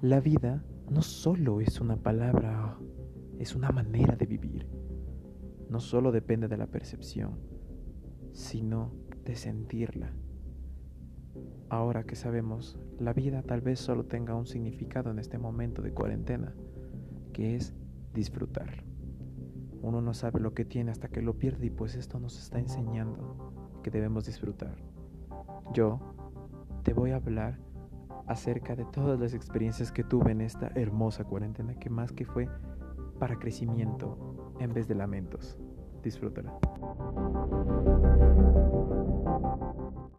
la vida no solo es una palabra, es una manera de vivir. No solo depende de la percepción, sino de sentirla. Ahora que sabemos, la vida tal vez solo tenga un significado en este momento de cuarentena, que es disfrutar. Uno no sabe lo que tiene hasta que lo pierde y pues esto nos está enseñando que debemos disfrutar. Yo te voy a hablar acerca de todas las experiencias que tuve en esta hermosa cuarentena que más que fue para crecimiento en vez de lamentos. Disfrútala.